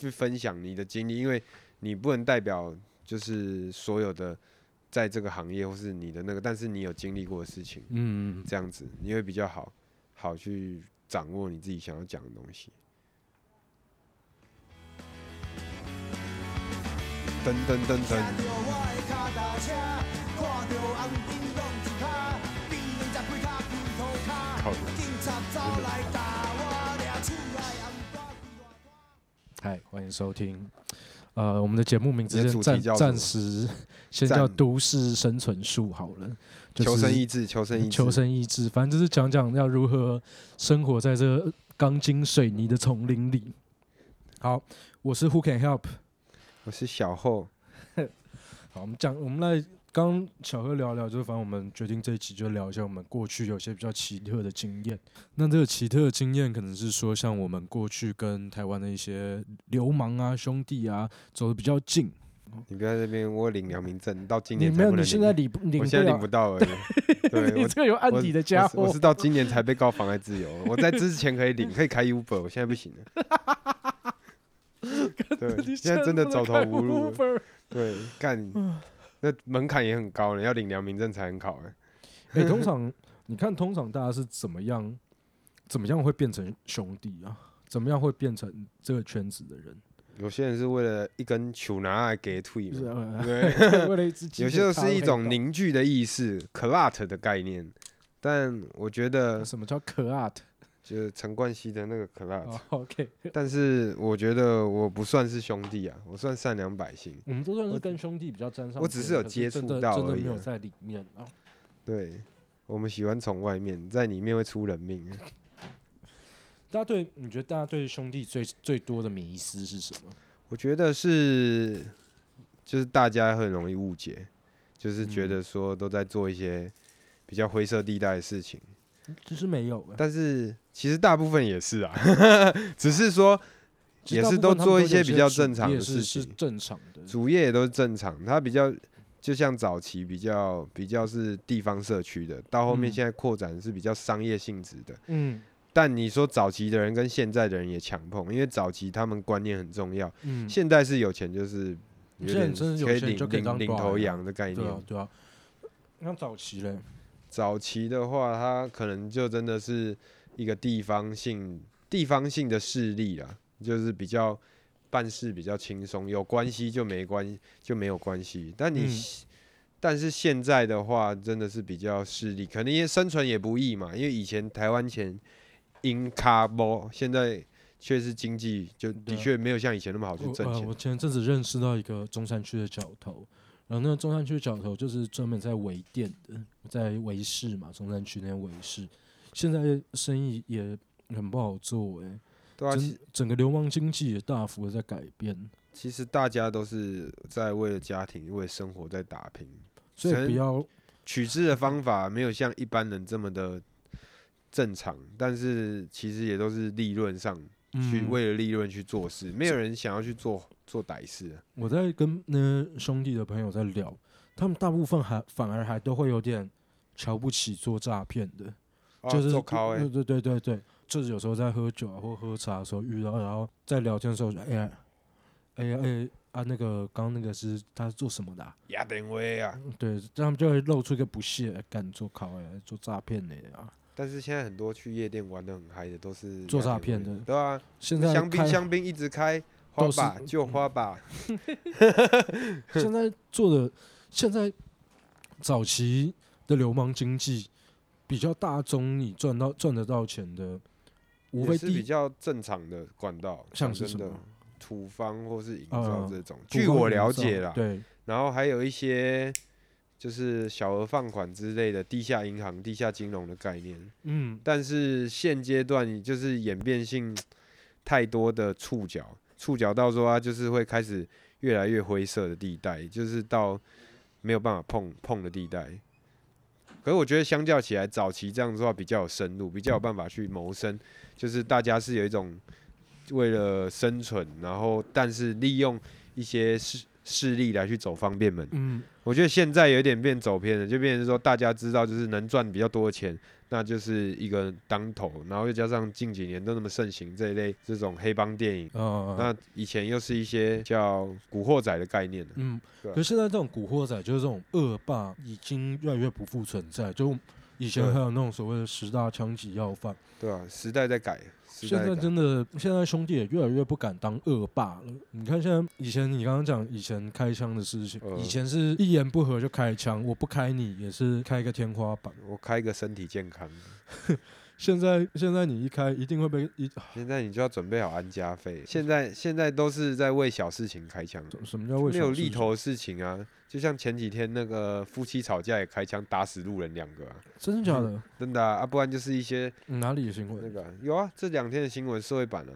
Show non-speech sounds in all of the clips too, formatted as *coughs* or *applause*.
去分享你的经历，因为你不能代表就是所有的在这个行业或是你的那个，但是你有经历过的事情，嗯，这样子你会比较好好去掌握你自己想要讲的东西。噔噔噔噔，靠嗨，欢迎收听。呃，我们的节目名字你的先暂主题叫什么暂时先叫《暂都市生存术》好了，就是求生意志，求生意志，求生意志，反正就是讲讲要如何生活在这钢筋水泥的丛林里。好，我是 Who Can Help。我是小后，*laughs* 好，我们讲，我们来刚刚小何聊聊，就是反正我们决定这一期就聊一下我们过去有些比较奇特的经验。那这个奇特的经验，可能是说像我们过去跟台湾的一些流氓啊、兄弟啊走的比较近。你不要在那边我领良民证，到今你没有，年才不能你现在领领不领我现在领不到而已。对，*laughs* 你我这个有案底的家伙我是我是。到今年才被告妨碍自由，我在之前可以领，可以开 Uber，我现在不行了。*laughs* 对，你现在真的走投无路对，干，*laughs* 那门槛也很高了，要领良民证才能考哎。哎、通常你看，通常大家是怎么样，怎么样会变成兄弟啊？怎么样会变成这个圈子的人？*laughs* 有些人是为了一根球拿来给退就是嘛，呃对，*laughs* 为了一只鸡有些是一种凝聚的意识 （clot） 的概念，但我觉得什么叫可 art？就是陈冠希的那个 clot，哦，OK，*laughs* 但是我觉得我不算是兄弟啊，我算善良百姓。我们都算是跟兄弟比较沾上边，我只是有接触到而已啊真的没有在里面啊。对，我们喜欢从外面，在里面会出人命。*laughs* 大家对你觉得大家对兄弟最最多的迷思是什么？我觉得是，就是大家很容易误解，就是觉嗯得说都在做一些比较灰色地带的事情，其实没有欸，但是其实大部分也是啊，*laughs* 只是说也是都做一些比较正常的事是正常的。主业也都是正常，它比较就像早期比较比较是地方社区的，到后面嗯现在扩展是比较商业性质的。嗯但你说早期的人跟现在的人也强碰，因为早期他们观念很重要，嗯，现在是有钱就是有现在点可以真的有钱就领领头羊的概念。对啊对啊。像早期嘞，早期的话，他可能就真的是一个地方性地方性的势力啦，就是比较办事比较轻松，有关系就没关就没有关系。但你、嗯但是现在的话，真的是比较势力，可能也生存也不易嘛，因为以前台湾钱因卡波，现在确实经济就的确没有像以前那么好去挣钱。我前阵子认识到一个中山区的角头，然后那个中山区的角头就是专门在围店的，在围市嘛，中山区那边围市，现在生意也很不好做哎、对啊，整整个流氓经济也大幅的在改变，其实大家都是在为了家庭、为了生活在打拼。所以神不要取之的方法没有像一般人这么的正常，但是其实也都是利润上去嗯，为了利润去做事，没有人想要去做做歹事啊。我在跟那兄弟的朋友在聊，他们大部分还反而还都会有点瞧不起做诈骗的。哦就是做靠哎，对对对对对，就是有时候在喝酒啊或喝茶的时候遇到，然后在聊天的时候，哎呀，哎呀哎啊那个刚刚那个是他是做什么的、啊？亚电威啊！对，他们就会露出一个不屑，哎干做考哎，做诈骗的啊！但是现在很多去夜店玩的很嗨的都是做诈骗的。对啊，现在香槟香槟一直开，花吧就花吧，现在做的现在早期的流氓经济比较大宗，你赚到赚得到钱的，无非也是比较正常的管道，像讲真的是什么？土方或是营呃造这种。据我了解啦，对，然后还有一些就是小额放款之类的地下银行、地下金融的概念。嗯，但是现阶段就是演变性太多的触角，触角到说它就是会开始越来越灰色的地带，就是到没有办法碰碰的地带。可是我觉得相较起来，早期这样子的话比较有深入，比较有办法去谋生，就是大家是有一种为了生存，然后但是利用一些事势力来去走方便门。嗯，我觉得现在有点变走偏了，就变成说大家知道就是能赚比较多的钱，那就是一个当头，然后又加上近几年都那么盛行这一类这种黑帮电影，呃，那以前又是一些叫古惑仔的概念的，嗯，可是现在这种古惑仔就是这种恶霸，已经越来越不复存在。就以前还有那种所谓的十大枪击要犯，对啊、时代在改，时现在真的，现在兄弟也越来越不敢当恶霸了。你看现在，以前你刚刚讲以前开枪的事情，呃以前是一言不合就开枪，我不开你也是开个天花板。我开个身体健康，现在现在你一开，一定会被一现在你就要准备好安家费。现在现在都是在为小事情开枪，什么叫为没有小事情？利头的事情啊。就像前几天那个夫妻吵架也开枪打死路人两个、啊，真的假的？*laughs* 真的啊啊，不然就是一些嗯哪里的新闻？那个啊有啊，这两天的新闻社会版啊，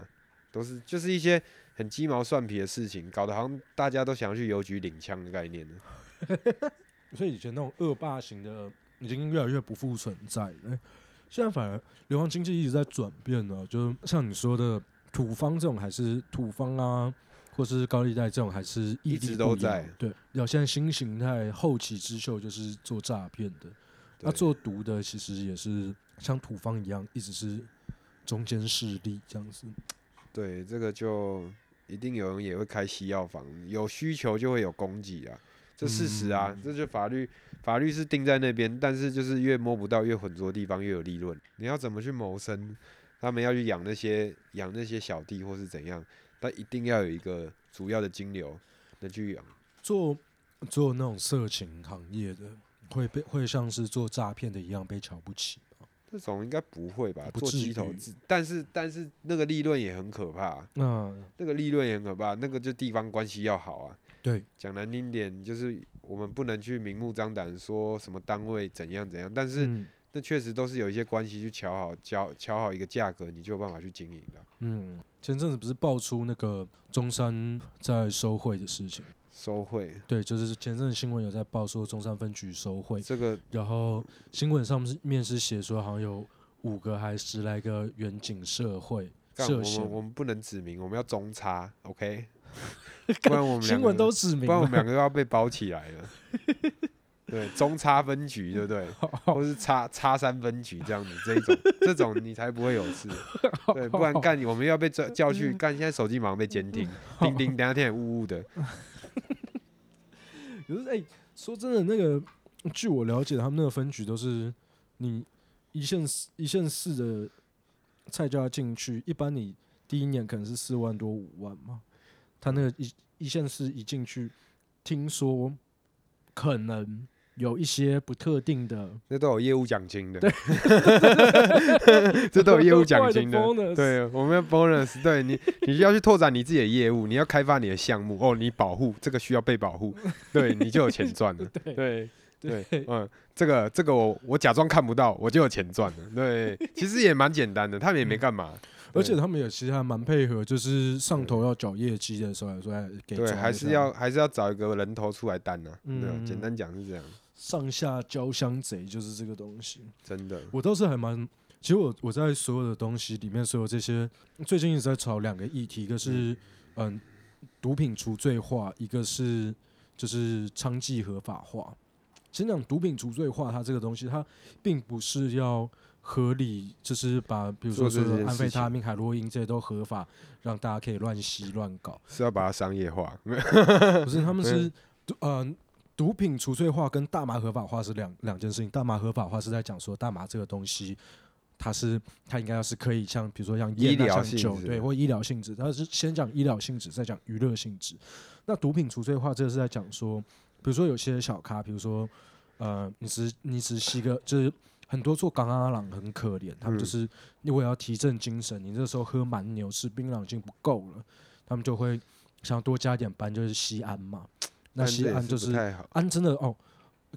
都是就是一些很鸡毛蒜皮的事情，搞得好像大家都想要去邮局领枪的概念呢。*laughs* 所以以前那种恶霸型的已经越来越不复存在了。现在反而流行经济一直在转变呢，就是像你说的土方这种还是土方啊，或是高利贷这种还是屹一直都在对，要现在新形态后起之秀就是做诈骗的，那对做毒的其实也是像土方一样，一直是中间势力这样子。对，这个就一定有人也会开西药房，有需求就会有供给啊，这事实啊，嗯这就法律法律是定在那边，但是就是越摸不到越浑浊的地方越有利润。你要怎么去谋生？他们要去养那些养那些小弟或是怎样，但一定要有一个主要的金流能去养。做做那种色情行业的，会被会像是做诈骗的一样被瞧不起吗？这种应该不会吧？做不至于鸡头自，但是但是那个利润也很可怕，那那个利润也很可怕，那个就地方关系要好啊。对，讲难听点，就是我们不能去明目张胆说什么单位怎样怎样，但是嗯那确实都是有一些关系去瞧好，瞧瞧好一个价格，你就有办法去经营的。嗯，前阵子不是爆出那个中山在收贿的事情？收贿对，就是前阵子新闻有在报说中山分局收贿，这个然后新闻上面是写说好像有五个还十来个远景社会干我涉嫌们，我们不能指明，我们要中差，OK？*laughs* 不然我们新闻都指明不然我们，两个又要被包起来了。*laughs* 对，中差分局，对不对？*laughs* 或是差差三分局这样子，这一种这种你才不会有事。对，不然干你我们要被叫叫去干。现在手机马上被监听，叮叮，等下听起来呜呜的。可是哎、说真的，那个据我了解，他们那个分局都是你一线四一线市的菜价进去，一般你第一年可能是四万多五万嘛，他那个一一线四一进去，听说可能有一些不特定的，那 *laughs* 都有业务奖金的，这都有业务奖金的。对，我们要 bonus，对你，你需要去拓展你自己的业务，你要开发你的项目哦，你保护这个需要被保护，对 *laughs* 你就有钱赚了。对对对对，嗯，这个这个我我假装看不到，我就有钱赚了。对，其实也蛮简单的，他们也没干嘛。而且他们也其实还蛮配合，就是上头要缴业绩的时候，说哎给对，还是要还是要找一个人头出来担呢、嗯。简单讲是这样，上下交相贼，就是这个东西。真的。我倒是还蛮，其实我我在所有的东西里面，所有这些最近一直在炒两个议题，一个是嗯毒品除罪化，一个是就是娼妓合法化。先讲毒品除罪化，它这个东西，它并不是要合理，就是把比如说安非他命、海洛因这些都合法，让大家可以乱吸乱搞。是要把它商业化，*laughs* 不是，他们是毒呃毒品除罪化跟大麻合法化是两两件事情。大麻合法化是在讲说大麻这个东西，它是它应该要是可以像比如说像烟啊、医疗性像酒质对或医疗性质，它是先讲医疗性质，再讲娱乐性质。那毒品除罪化这个是在讲说，比如说有些小咖，比如说呃，你只你只吸个就是。很多做港阿郎很可怜，他们就嗯是因为要提振精神，你这时候喝蛮牛吃槟榔已经不够了，他们就会想多加点班，就是西安嘛。那西安就是。安真的哦，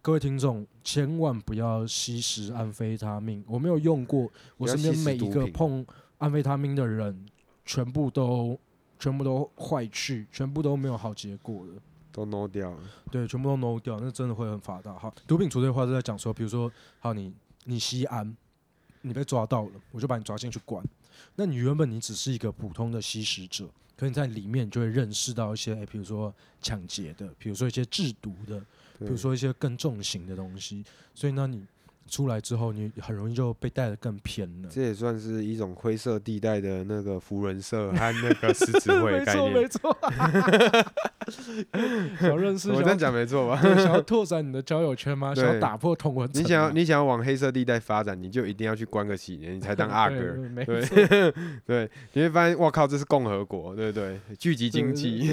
各位听众千万不要吸食安非他命，我没有用过，我身边每一个碰安非他命的人，全部都全部都坏去，全部都没有好结果的。都 no 掉了，对，全部都 no 掉，那真的会很发大。好，毒品除罪化是在讲说，比如说，好你你吸安，你被抓到了，我就把你抓进去关。那你原本你只是一个普通的吸食者，可你在里面就会认识到一些，哎、比如说抢劫的，比如说一些制毒的，比如说一些更重型的东西，所以呢，你出来之后，你很容易就被带得更偏了。这也算是一种灰色地带的那个福人社和那个狮子会 *laughs* 概错，念没。错。*laughs* 想认识，我这样讲没错吧？想要拓展你的交友圈吗？想要打破同文？你想要你想要往黑色地带发展，你就一定要去关个几年，你才当 *laughs* 阿哥。对没对你会发现，哇靠，这是共和国，对不对？聚集经济，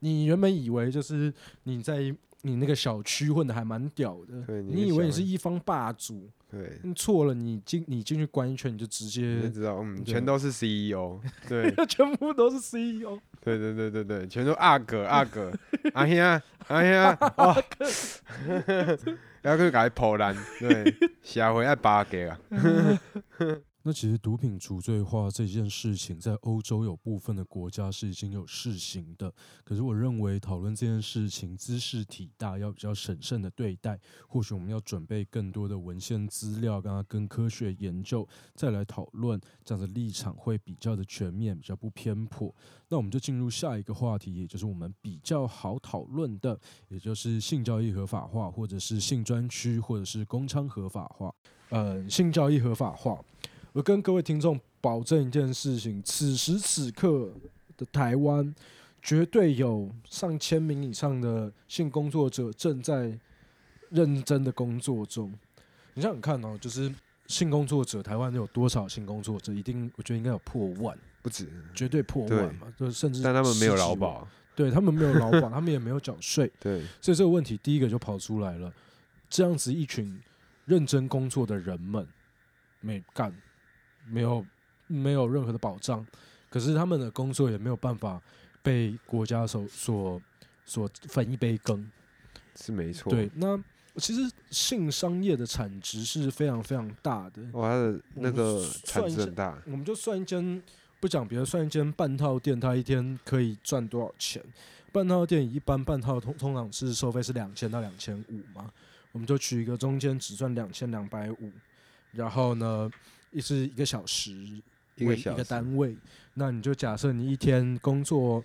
你原本以为就是你在你那个小区混的还蛮屌的，对你你以为你是一方霸主，对，你错了，你进你进去关一圈你就直接知道，嗯，全都是 CEO，*laughs* 对，全部都是 E CEO。对对对对对，全都阿哥 *laughs* 阿哥，阿兄阿兄，*laughs* 哦，要去给他破烂，对，社会爱巴结啊，那其实毒品除罪化这件事情，在欧洲有部分的国家是已经有试行的。可是我认为讨论这件事情姿势体大，要比较审慎的对待。或许我们要准备更多的文献资料，跟跟科学研究，再来讨论，这样的立场会比较的全面，比较不偏颇。那我们就进入下一个话题，也就是我们比较好讨论的，也就是性交易合法化，或者是性专区，或者是公娼合法化。呃，性交易合法化。我跟各位听众保证一件事情：此时此刻的台湾，绝对有上千名以上的性工作者正在认真的工作中。你想想看哦，就是性工作者，台湾有多少性工作者？一定，我觉得应该有破万，不止，绝对破万嘛，就是甚至但他们没有劳保，对他们没有劳保，他们也没有缴税，*laughs* 对，所以这个问题第一个就跑出来了。这样子一群认真工作的人们，没干，没有没有任何的保障，可是他们的工作也没有办法被国家所所所分一杯羹。是没错，对，那其实性商业的产值是非常非常大的。哇，那个产值很大，我们就算一间，不讲别的，算一间半套店，它一天可以赚多少钱？半套店一般半套通通常是收费是两千到两千五嘛，我们就取一个中间只赚两千两百五，然后呢，一是一个小时为一个单位，那你就假设你一天工作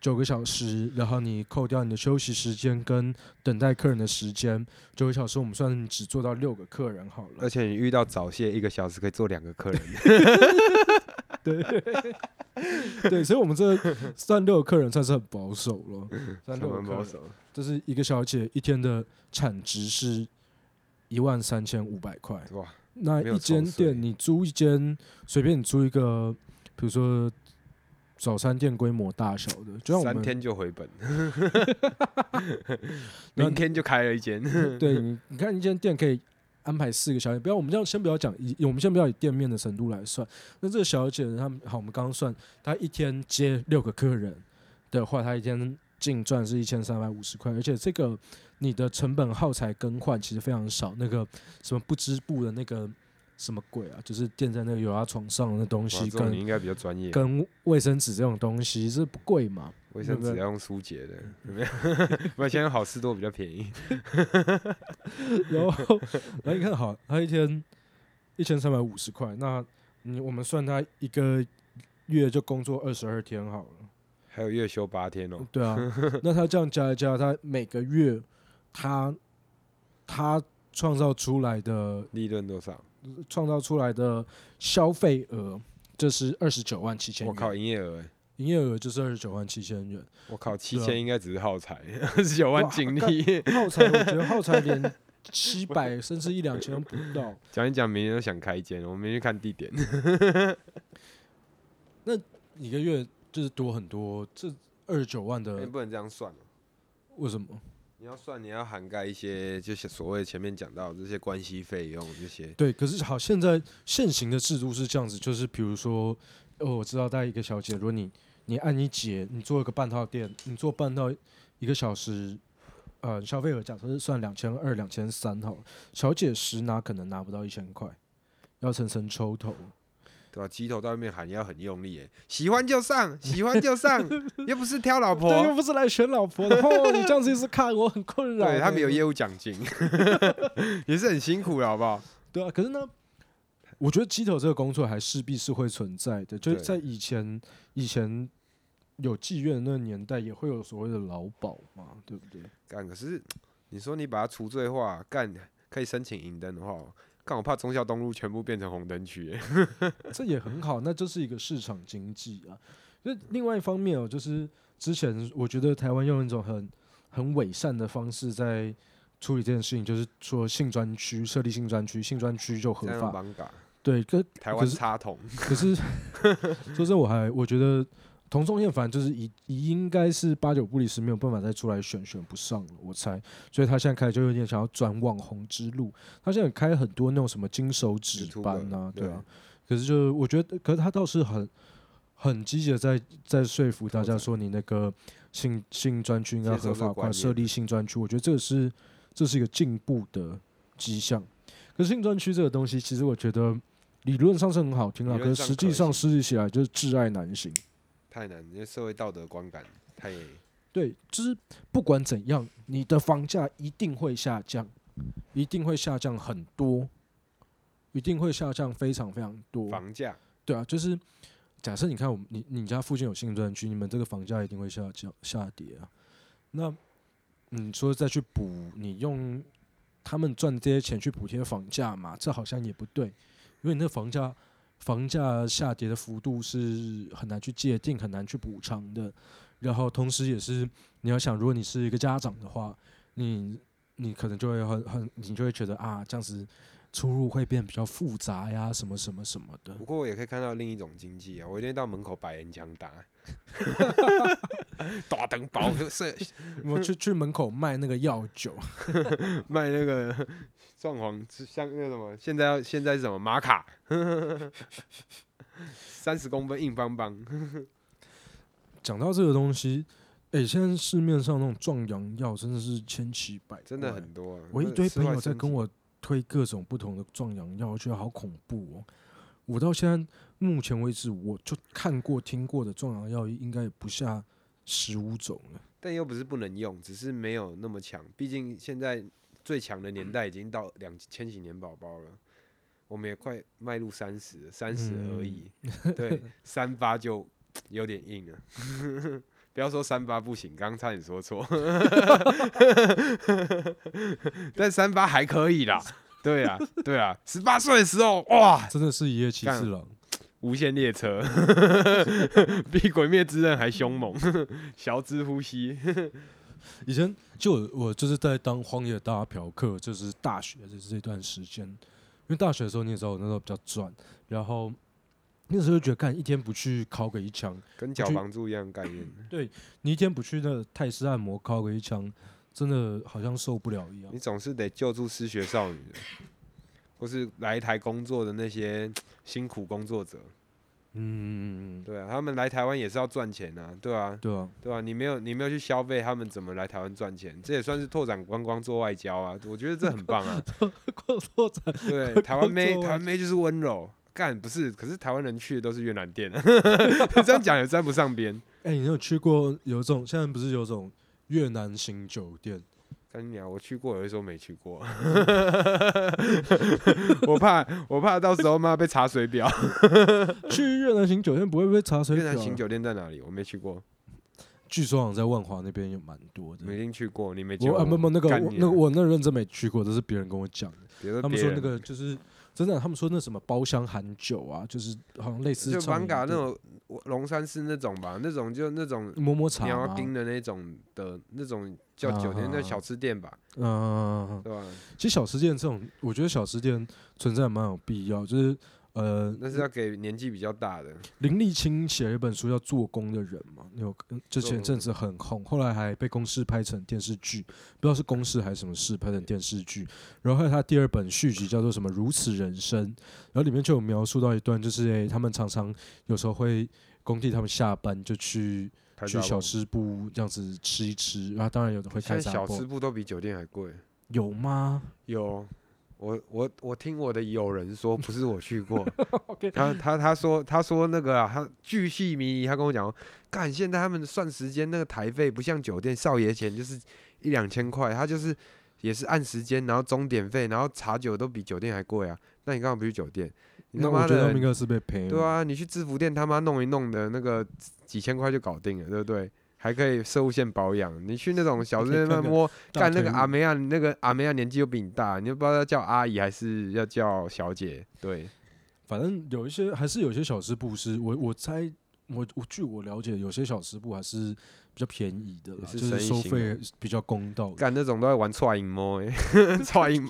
九个小时，然后你扣掉你的休息时间跟等待客人的时间，九个小时我们算你只做到六个客人好了而。且你遇到早泄，一个小时可以做两个客人，*laughs* 对 *laughs* 对，所以我们这算六个客人算是很保守了，算六个客人，蛮保守。这是一个小姐一天的产值是一万三千五百块。哇，那一间店你租一间，随便你租一个，比如说早餐店规模大小的，就像我们三天就回本，*laughs* 那明天就开了一间，*laughs* 对你，你看一间店可以安排四个小姐，不要我们这样先不要讲，以我们先不要以店面的程度来算。那这个小姐呢，她们好，我们刚刚算，她一天接六个客人的话，她一天净赚是一千三百五十块，而且这个你的成本耗材更换其实非常少，那个什么不织布的那个什么鬼啊，就是垫在那个油压床上的那东西，跟你应该比较专业，跟卫生纸这种东西，是不贵嘛？卫生纸要用舒洁的，有没有？不然现在好事多比较便宜，*laughs* 然后，然后你看好，他一天一千三百五十块，那你我们算他一个月就工作二十二天好了，还有月休八天哦，*laughs* 对啊，那他这样加一加，他每个月他他创造出来的利润多少？创造出来的消费额，就是二十九万七千我靠，元，营业额欸，营业额就是二十九万七千元，我靠，七千应该只是耗材，二十九万哇净利，*laughs* 耗材我觉得耗材连七百 *laughs* 甚至一两千都不到。讲一讲，明天都想开一间，我们明天看地点，*laughs* 那一个月就是多很多，这二十九万你的不能这样算哦。为什么？你要算，你要涵盖一些，就是所谓前面讲到这些关系费用这些。对，可是好，现在现行的制度是这样子，就是比如说，哦，我知道带一个小姐，如果你你按你姐，你做一个半套店，你做半套一个小时，呃，消费额假设是算两千二、两千三好了，小姐十拿可能拿不到一千块，要层层抽头。对吧？鸡头在外面喊要很用力，哎，喜欢就上，喜欢就上，又不是挑老婆。又不是来选老婆的，哦，你这样子一直看我很困扰。对他们有业务奖金，*laughs* 也是很辛苦了，好不好？*laughs* 对啊，可是呢，我觉得鸡头这个工作还势必是会存在的，就是在以前以前有妓院的那个年代，也会有所谓的劳保嘛，对不对？干，可是你说你把它除罪化，干可以申请银灯的话，干我怕忠孝东路全部变成红灯区欸。*laughs* 这也很好，那就是一个市场经济啊。那另外一方面哦，就是之前我觉得台湾用一种很很伪善的方式在处理这件事情，就是说性专区设立性专区，性专区就合法。对，跟台湾是插桶，可是说真，我还我觉得同性恋反正就是已应该是八九不离十，没有办法再出来选，选不上了，我猜。所以他现在开始就有点想要转网红之路。他现在开很多那种什么金手指班啊，对对啊。可是就我觉得，可是他倒是很很积极的在在说服大家说，你那个性性专区应该合法化，设立性专区。我觉得这个是这是一个进步的迹象。可是性专区这个东西，其实我觉得理论上是很好听啊，可是实际上实施起来就是挚爱难行。太难，因为社会道德观感太对，就是不管怎样，你的房价一定会下降，一定会下降很多，一定会下降非常非常多。房价，对啊，就是假设你看我们你你家附近有新专区，你们这个房价一定会下降下跌啊。那你说再去补，你用他们赚这些钱去补贴房价嘛？这好像也不对，因为你那房价房价下跌的幅度是很难去界定、很难去补偿的。然后同时也是你要想，如果你是一个家长的话，你你可能就会很很，你就会觉得啊，这样子出入会变比较复杂呀，什么什么什么的。不过我也可以看到另一种经济啊，我一天到门口摆人枪打，*laughs* 打灯包是我去去门口卖那个药酒，*laughs* 卖那个装潢，像那个什么，现在要现在是什么玛卡，*laughs* 三十公分硬邦邦，*laughs* 讲到这个东西，哎、现在市面上那种壮阳药真的是千奇百怪，真的很多、啊。我一堆朋友在跟我推各种不同的壮阳药，我觉得好恐怖哦。我到现在目前为止，我就看过听过的壮阳药应该也不下十五种了。但又不是不能用，只是没有那么强。毕竟现在最强的年代已经到两千禧年宝宝了，我们也快迈入三十，三十而已。对，*laughs* 三八就有点硬了。*laughs* 不要说三八不行，刚刚差点说错，*laughs* 但三八还可以啦。对啊，对啊，十八岁的时候，哇，真的是一夜骑干士郎。无限列车比鬼灭之刃还凶猛，小资呼吸。以前就我我就是在当荒野大嫖客，就是大学的这段时间，因为大学的时候你也知道我那时候比较赚，然后那时候就觉得干一天不去敲个一枪，跟缴房租一样的概念。你一天不去那个泰式按摩敲个一枪，真的好像受不了一样你。总是得救助失学少女的，或是来台工作的那些辛苦工作者。嗯嗯嗯，对啊，他们来台湾也是要赚钱啊，对啊，对啊，对啊，你没有你没有去消费，他们怎么来台湾赚钱？这也算是拓展观光做外交啊，我觉得这很棒啊。*laughs* 扩拓展对，台湾妹台湾妹就是温柔。干不是，可是台湾人去的都是越南店，*laughs* 这样讲也沾不上边。哎、你有去过有种现在不是有种越南型酒店？干你讲！我去过，有的时候没去过，*laughs* 我怕我怕到时候妈被查水表。*laughs* 去越南型酒店不会被查水表啊？南型酒店在哪里？我没去过，据说好像在万华那边有蛮多的。没进去过，你没去过。我啊不不那个我那个我那认真没去过，都是别人跟我讲的。他们说那个就是真的，他们说那什么包厢含酒啊，就是好像类似就板嘎那种龙山寺那种吧，那种就那种摸摸茶鸟吗丁的那种的那种叫酒店，啊那小吃店吧，嗯，对吧？其实小吃店这种，我觉得小吃店存在蛮有必要。就是呃，那是要给年纪比较大的。林立清写了一本书叫《做工的人》嘛，有之前阵子很红，后来还被公视拍成电视剧，不知道是公视还是什么事拍成电视剧。然后还有他第二本续集叫做什么《如此人生》，然后里面就有描述到一段，就是诶、他们常常有时候会工地他们下班就去去小吃部这样子吃一吃，然后当然有的会现在开小吃部都比酒店还贵。有吗？有，我我我听我的友人说，不是我去过 *laughs* 他他他说他说那个啊，他巨细靡遗，他跟我讲，干现在他们算时间那个台费不像酒店少爷钱就是一两千块，他就是也是按时间，然后钟点费，然后茶酒都比酒店还贵啊。那你干嘛不去酒店？你他妈那我觉得他们应的，该是被赔。对，啊，你去制服店他妈弄一弄的那个几千块就搞定了，对不对？还可以射物线保养，你去那种 *laughs* 小店可以看个那摸干那个阿梅亚，那个阿梅亚年纪又比你大，你又不知道要叫阿姨还是要叫小姐，对，反正有一些还是有些小吃部是我我猜我我据我了解，有些小吃部还是比较便宜的啦，是就是收费比较公道。干那种都在玩踹阴毛哎，*laughs* 踹阴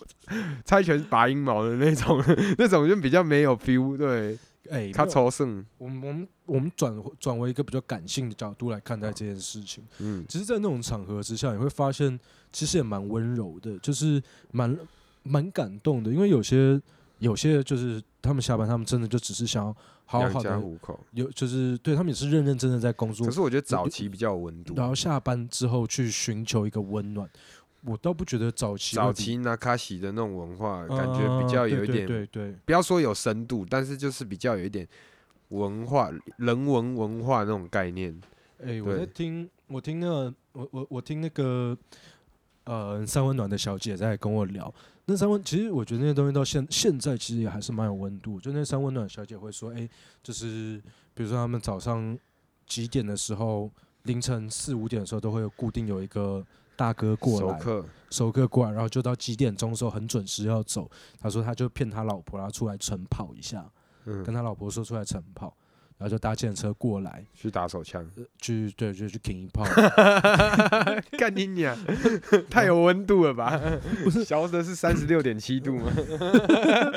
猜拳拔阴毛的那种，那种就比较没有 feel，对，哎，他没有抽胜，我们我们我们转转为一个比较感性的角度来看待这件事情。嗯，其实，在那种场合之下，你会发现其实也蛮温柔的，就是蛮蛮感动的，因为有些有些就是他们下班，他们真的就只是想要好好的糊口。有，就是对他们也是认认真真在工作可，是我觉得早期比较有温度，然后下班之后去寻求一个温暖。我倒不觉得早期早期纳卡西的那种文化，感觉啊比较有一点，对对不要说有深度，但是就是比较有一点文化、人文文化那种概念。哎、我在听，我听那个，我我我听那个，呃，三温暖的小姐在跟我聊。那三温，其实我觉得那些东西到现现在其实也还是蛮有温度。就那三温暖小姐会说，哎、就是比如说他们早上几点的时候，凌晨四五点的时候，都会有固定有一个大哥过来熟客，熟客过来，然后就到几点钟的时候很准时要走。他说他就骗他老婆，然后出来晨跑一下，嗯跟，他老婆说出来晨跑，然后就搭电车过来。去打手枪，去对，就去挺一炮，*laughs* 干你娘！*laughs* 太有温度了吧？不是小的是三十六点七度吗？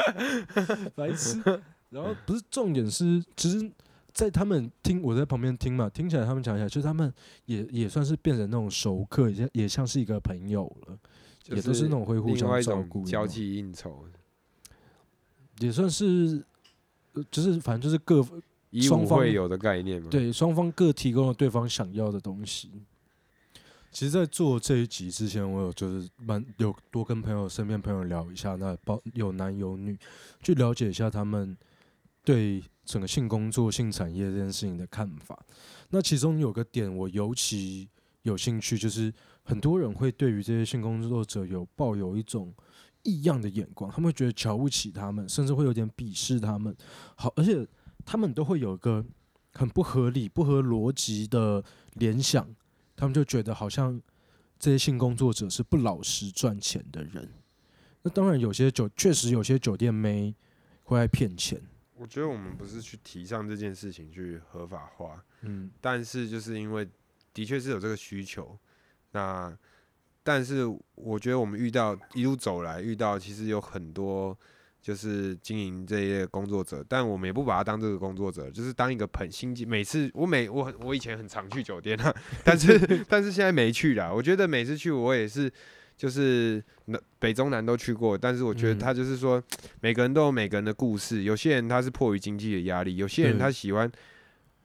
*laughs* 白痴。然后不是重点是，其实，在他们听我在旁边听嘛，听起来他们讲起来，就是他们也也算是变成那种熟客，也也像是一个朋友了，就也都是那种会互相照顾交际应酬，也算是，呃就是反正就是各以双方武会友的概念嘛。，对双方各提供了对方想要的东西。其实，在做这一集之前，我有就是蛮有多跟朋友身边朋友聊一下，那包有男有女，去了解一下他们对整个性工作、性产业这件事情的看法。那其中有个点我尤其有兴趣，就是很多人会对于这些性工作者有抱有一种异样的眼光，他们会觉得瞧不起他们，甚至会有点鄙视他们。好，而且他们都会有一个很不合理、不合逻辑的联想，他们就觉得好像这些性工作者是不老实赚钱的人。那当然，有些酒确实有些酒店妹会来骗钱，我觉得我们不是去提倡这件事情去合法化，嗯，但是就是因为的确是有这个需求，那但是我觉得我们遇到一路走来遇到其实有很多就是经营这一类工作者，但我们也不把他当这个工作者，就是当一个朋新进。每次我每我我以前很常去酒店啊，*laughs* 但是 *laughs* 但是现在没去啦。我觉得每次去我也是。就是南北中南都去过，但是我觉得嗯他就是说，每个人都有每个人的故事。有些人他是迫于经济的压力，有些人他喜欢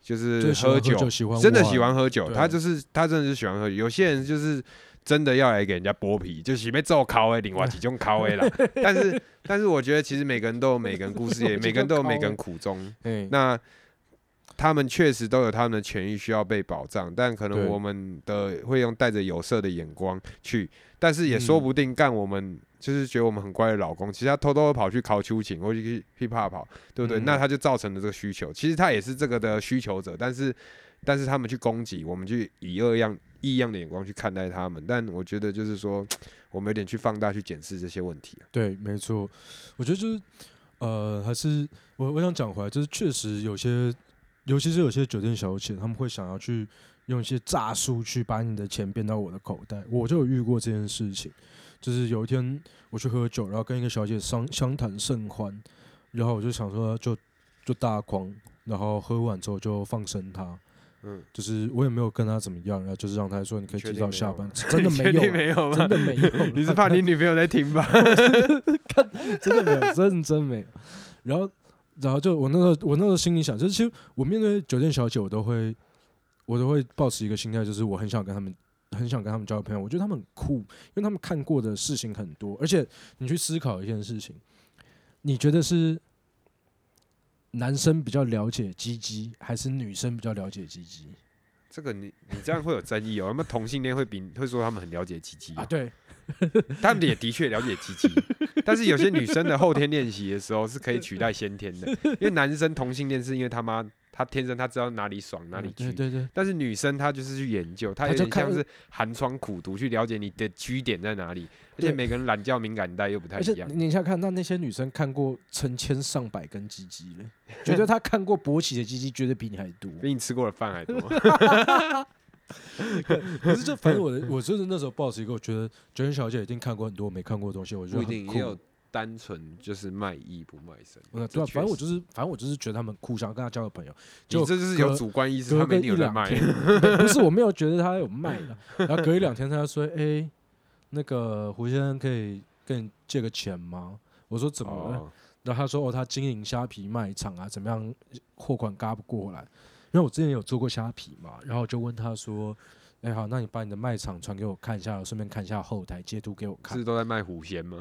就是喝酒，喜欢真的喜欢喝酒，他就是他真的是喜欢喝酒。有些人就是真的要来给人家剥皮，就是被揍烤诶，另外几种烤诶啦。*laughs* 但是但是我觉得其实每个人都有每个人故事，也 *laughs* 每个人都有每个人苦衷。哎，那他们确实都有他们的权益需要被保障，但可能我们的会用带着有色的眼光去，但是也说嗯不定干我们。就是觉得我们很乖的老公，其实他偷偷地跑去考秋瑾或者去 hip hop 跑，对不对？嗯那他就造成了这个需求。其实他也是这个的需求者，但是但是他们去攻击，我们去以二样异样的眼光去看待他们。但我觉得就是说，我们有点去放大去检视这些问题啊。对，没错，我觉得就是呃，还是我我想讲回来，就是确实有些，尤其是有些酒店小姐，他们会想要去用一些诈术去把你的钱变到我的口袋。我就有遇过这件事情，就是有一天我去喝酒，然后跟一个小姐相相谈甚欢，然后我就想说就就大狂，然后喝完之后就放生她。嗯，就是我也没有跟她怎么样，然后就是让她说你可以提早下班，真的没有啊，没有？真的没有，*laughs* 你是怕你女朋友在听吧？*laughs* 真的没有，*laughs* 真真没有。然后，然后就我那个我那个心里想，就是其实我面对酒店小姐，我都会我都会保持一个心态，就是我很想跟他们，很想跟他们交朋友。我觉得他们很酷，因为他们看过的事情很多，而且你去思考一件事情，你觉得是男生比较了解鸡鸡，还是女生比较了解鸡鸡这个你你这样会有争议哦。那么同性恋会比会说他们很了解鸡鸡啊？对，*laughs* 他们也的确了解鸡鸡，*laughs* 但是有些女生的后天练习的时候是可以取代先天的，*laughs* 因为男生同性恋是因为他妈他天生他知道哪里爽哪里去，对对对，但是女生她就是去研究，她有点像是寒窗苦读去了解你的居点在哪里，而且每个人懒觉敏感带又不太一样。你想想看，那那些女生看过成千上百根鸡鸡了，觉得她看过勃起的鸡鸡，绝对比你还多。比你吃过的饭还多，*laughs* 可是就反正我的，*laughs* 我就是那时候抱持一个，我觉得九天小姐一定看过很多我没看过的东西，我觉不得一定也有单纯就是卖艺不卖身。嗯，对啊，这确实反正我就是，反正我就是觉得他们互相跟他交个朋友。就这就是有主观意识，他们隔一一定有在卖。*laughs* 不是我没有觉得他有卖的，然后隔一两天他就说：“哎、那个胡先生可以跟你借个钱吗？”我说：“怎么了？”哦，然后他说：“哦，他经营虾皮卖场啊，怎么样，货款嘎不过来。”因为我之前有做过虾皮嘛，然后就问他说：“哎、好，那你把你的卖场传给我看一下，顺便看一下后台截图给我看。是都在卖虎仙吗？”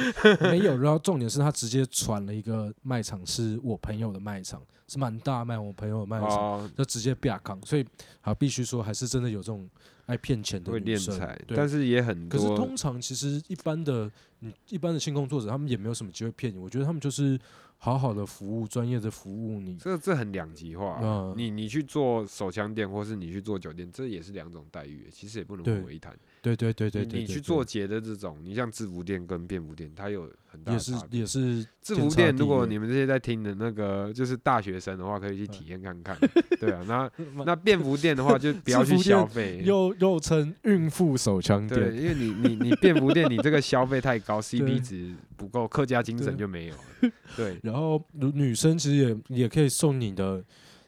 *laughs* 没有，然后重点是他直接传了一个卖场，是我朋友的卖场，是蛮大卖我朋友的卖场。哦，就直接变康，所以啊，必须说还是真的有这种爱骗钱的会女生练财，对但是也很可是。通常其实一般的，你，一般的性工作者，他们也没有什么机会骗你。我觉得他们就是好好的服务，专业的服务你。这这很两极化啊、嗯你你去做手枪店，或是你去做酒店，这也是两种待遇，其实也不能对混为一谈。对对对对你你对对对去做节的这种，你像制服店跟便服店，它有很大也是。也是制服店，如果你们这些在听的那个就是大学生的话，可以去体验看看。对啊，*laughs* 那那那便服店的话，就 *laughs* 不要去消费。又又称孕妇手枪对，店，因为你你你便服店，你这个消费太高，*laughs* CP 值不够，客家精神就没有了。对，然后女女生其实也也可以送你的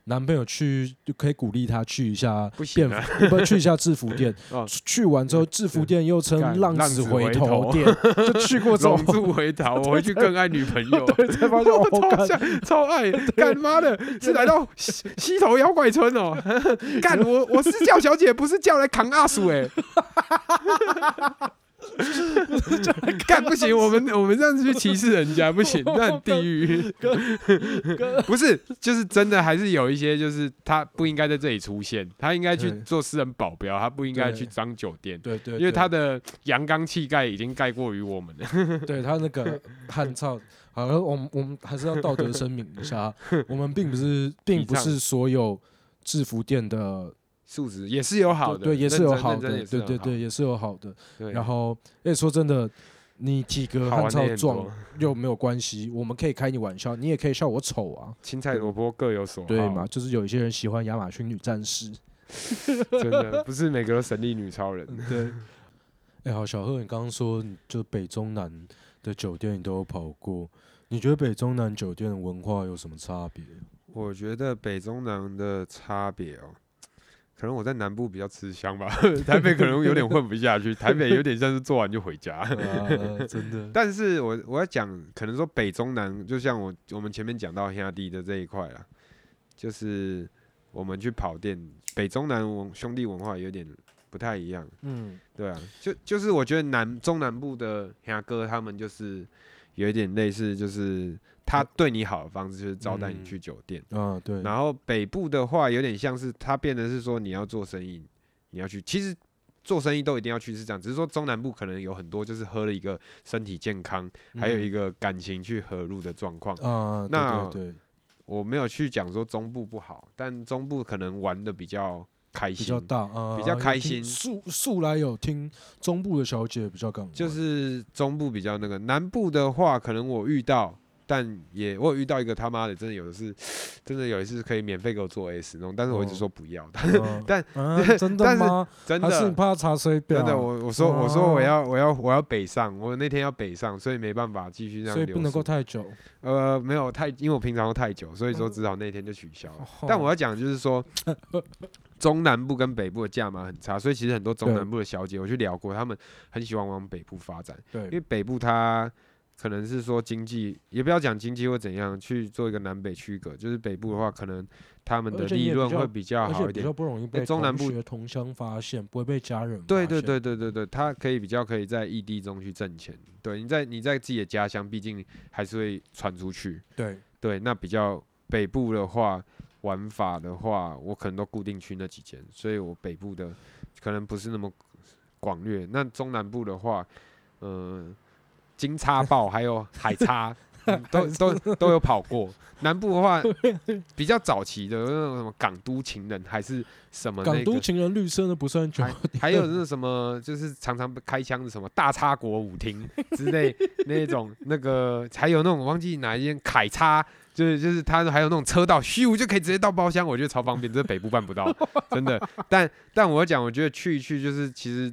男朋友去，就可以鼓励他去一下不不去一下制服店。*laughs* 哦。去去完之后，制服店又称浪浪子子回头。店，就去过之后龙，柱回头，*laughs* *laughs* 我回去更爱女朋友。对，才发现哦，超像超爱，干妈的是来到西西头妖怪村哦，干我我是叫小姐，不是叫来扛阿鼠哎，干不行，我们我们这样子去歧视人家 *laughs* 不行，那很地狱。*laughs* 不是，就是真的还是有一些，就是他不应该在这里出现，他应该去做私人保镖，他不应该去当酒店。对对，因为他的阳刚气概已经盖过于我们了，*laughs* 对他那个汉操，好像我们我们还是要道德声明一下，我们并不是并不是所有制服店的素质也是有好的，对，也是有好的，对对对，也是有好的。对然后，哎，说真的，你体格很操壮 *laughs* 又没有关系，我们可以开你玩笑，你也可以笑我丑啊，青菜萝卜各有所好，对嘛？就是有一些人喜欢亚马逊女战士，*laughs* 真的不是每个都神力女超人。对。*laughs* 哎，好，小贺，你刚刚说你就北中南的酒店你都有跑过，你觉得北中南酒店的文化有什么差别？我觉得北中南的差别哦，可能我在南部比较吃香吧，台北可能有点混不下去，台北有点像是做完就回家。啊，*laughs* 真的，但是我我要讲，可能说北中南，就像我我们前面讲到兄弟的这一块啊，就是我们去跑店，北中南文兄弟文化有点不太一样。嗯，对啊，就就是我觉得南中南部的兄哥他们就是有一点类似，就是他对你好的方式就是招待你嗯。去酒店，啊，对，然后北部的话有点像是他变得是说你要做生意，你要去，其实做生意都一定要去是这样，只是说中南部可能有很多就是喝了一个身体健康，还有一个个感情去合入的状况。啊，对那对对，我没有去讲说中部不好，但中部可能玩的比较开心，比较大啊，比较开心。素素来有听中部的小姐比较敢玩，就是中部比较那个，南部的话，可能我遇到，但也我有遇到一个他妈的，真的有的是，*sniffs* 真的有一次可以免费给我做 S 那种，但是我一直哦说不要，*laughs* 啊但啊，真的但是吗？真还是。怕查水表？真的，我我说我说我哦要我要我要北上，我那天要北上，所以没办法继续这样流所以不能够太久。呃没有太，因为我平常都太久，所以说只好那天就取消了。但我要讲就是说，*laughs* 中南部跟北部的价码很差，所以其实很多中南部的小姐我去聊过，他们很喜欢往北部发展。因为北部它可能是说经济，也不要讲经济或怎样，去做一个南北区隔。就是北部的话，可能他们的利润会比较好一点比较。不容易被中南部同学同乡发现，不会被家人对对对对对对，他可以比较可以在异地中去挣钱。对，你在你在自己的家乡，毕竟还是会传出去。对对，那比较北部的话，玩法的话，我可能都固定去那几间，所以我北部的可能不是那么广略。那中南部的话，呃，金叉豹 *laughs* 还有海叉。*laughs* 嗯都都都有跑过。*laughs* 南部的话，比较早期的那种什么港都情人，还是什么那港都个，情人绿色的不算久还还有那什么，就是常常被开枪的什么大叉国舞厅之类那种，那个还有那种忘记哪一间凯叉，就是就是他还有那种车道，咻就可以直接到包厢，我觉得超方便，这北部办不到，真的。但但我讲，我觉得去一去就是其实。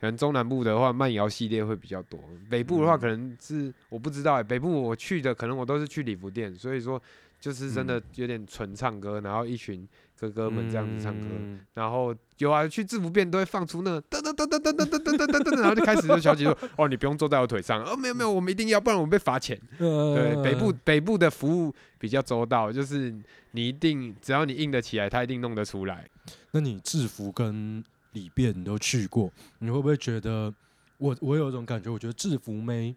可能中南部的话，慢摇系列会比较多。北部的话，嗯可能是我不知道、欸。北部我去的，可能我都是去礼服店，所以说就是真嗯的有点纯唱歌，然后一群哥哥们这样子唱歌。嗯然后有啊，去制服店都会放出那个噔噔噔噔噔噔噔噔噔噔，然后就开始就小姐说：“哦，你不用坐在我腿上。”哦，没有没有，我们一定要，不然我们被罚钱。呃对，北部北部的服务比较周到，就是你一定只要你硬得起来，他一定弄得出来。那你制服跟礼变你都去过，你会不会觉得我我有一种感觉？我觉得制服妹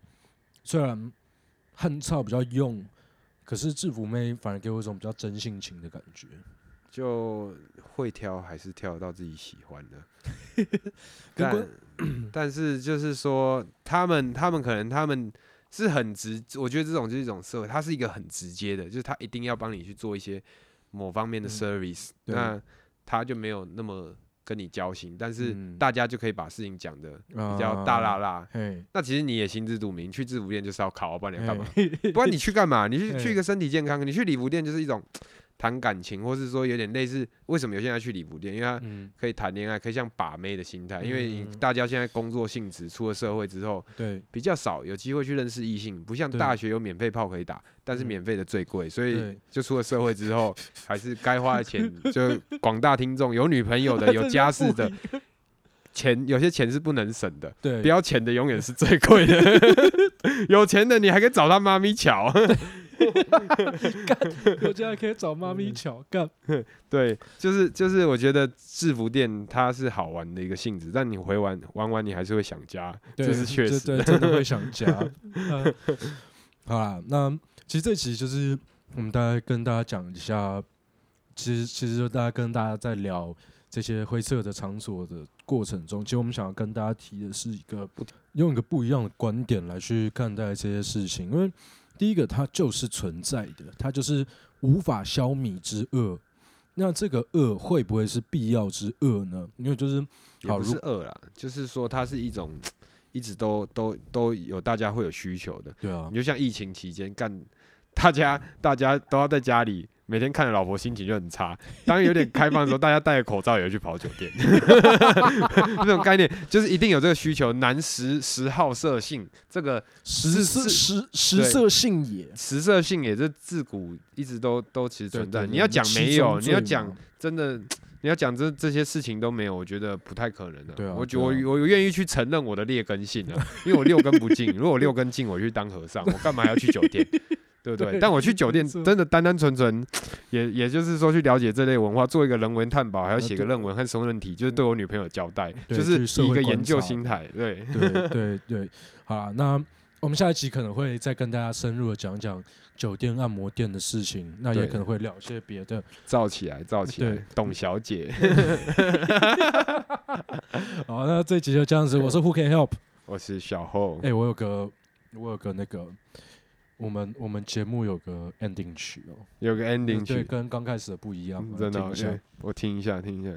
虽然汉操比较用，可是制服妹反而给我一种比较真性情的感觉。就会挑还是挑到自己喜欢的，*laughs* 但 *coughs* 但是就是说，他们他们可能他们是很直，我觉得这种就是一种社会，它是一个很直接的，就是他一定要帮你去做一些某方面的嗯 service，、对那他就没有那么跟你交心，但是嗯大家就可以把事情讲的比比较大辣辣。嘿，那其实你也心知肚明，去制服店就是要考，不然你要干嘛？*laughs* 不然你去干嘛？你去去一个身体健康，你去礼服店就是一种谈感情，或是说有点类似。为什么有些人要去礼服店？因为他嗯，可以谈恋爱，可以像把妹的心态。因为大家现在工作性质，出了社会之后对，比较少有机会去认识异性，不像大学有免费炮可以打，但是嗯免费的最贵，所以就出了社会之后，还是该花的钱，就广大听众有女朋友的、*laughs* 有家室的，钱有些钱是不能省的。对，不要钱的永远是最贵的，*laughs* 有钱的你还可以找他妈咪瞧。我现在可以找妈咪巧干。*laughs* 对，就是就是，我觉得制服店它是好玩的一个性质，但你回玩玩完你还是会想家，对，这是确实对，的。*laughs* 真的会想家。呃 *laughs* 好啦，那其实这期就是我们大概跟大家讲一下，其实其实就大家跟大家在聊这些灰色的场所的过程中，其实我们想要跟大家提的是一个不用一个不一样的观点来去看待这些事情，因为第一个它就是存在的，它就是无法消弭之恶。那这个恶会不会是必要之恶呢？因为就是也不好是恶啦，就是说它是一种 *tsk* 一直都都都有大家会有需求的。对啊你，就像疫情期间干，大家大家都要在家里。每天看着老婆，心情就很差。*laughs* 当有点开放的时候，大家戴着口罩也会去跑酒店。*laughs* 这种概念就是一定有这个需求。男十十好色性，这个食色是食食色性也。食色性也是自古一直都都其实存在。你要讲七没有，你要讲真的，你要讲这这些事情都没有，我觉得不太可能的、对啊我我我愿意去承认我的劣根性啊，因为我六根不净。如果我六根净，我去当和尚，我干嘛要去酒店？对不对？但我去酒店真的单单纯纯，*sniffs* 也也就是说去了解这类文化，做一个人文探宝，还要写个论文和申论题，就是对我女朋友交代，就是一个研究心态。对，对对对，好啦，那我们下一集可能会再跟大家深入的讲讲酒店按摩店的事情，那也可能会聊些别的。造起来，造起来对，董小姐，*laughs* 好，那这一集就这样子，我是 Who Can Help。我是小后。哎、，我有个我有个那个，我们我们节目有个 ending 曲哦，有个 ending 对，曲，跟刚开始的不一样，嗯真的哦，听一下。哎我听一下，听一下。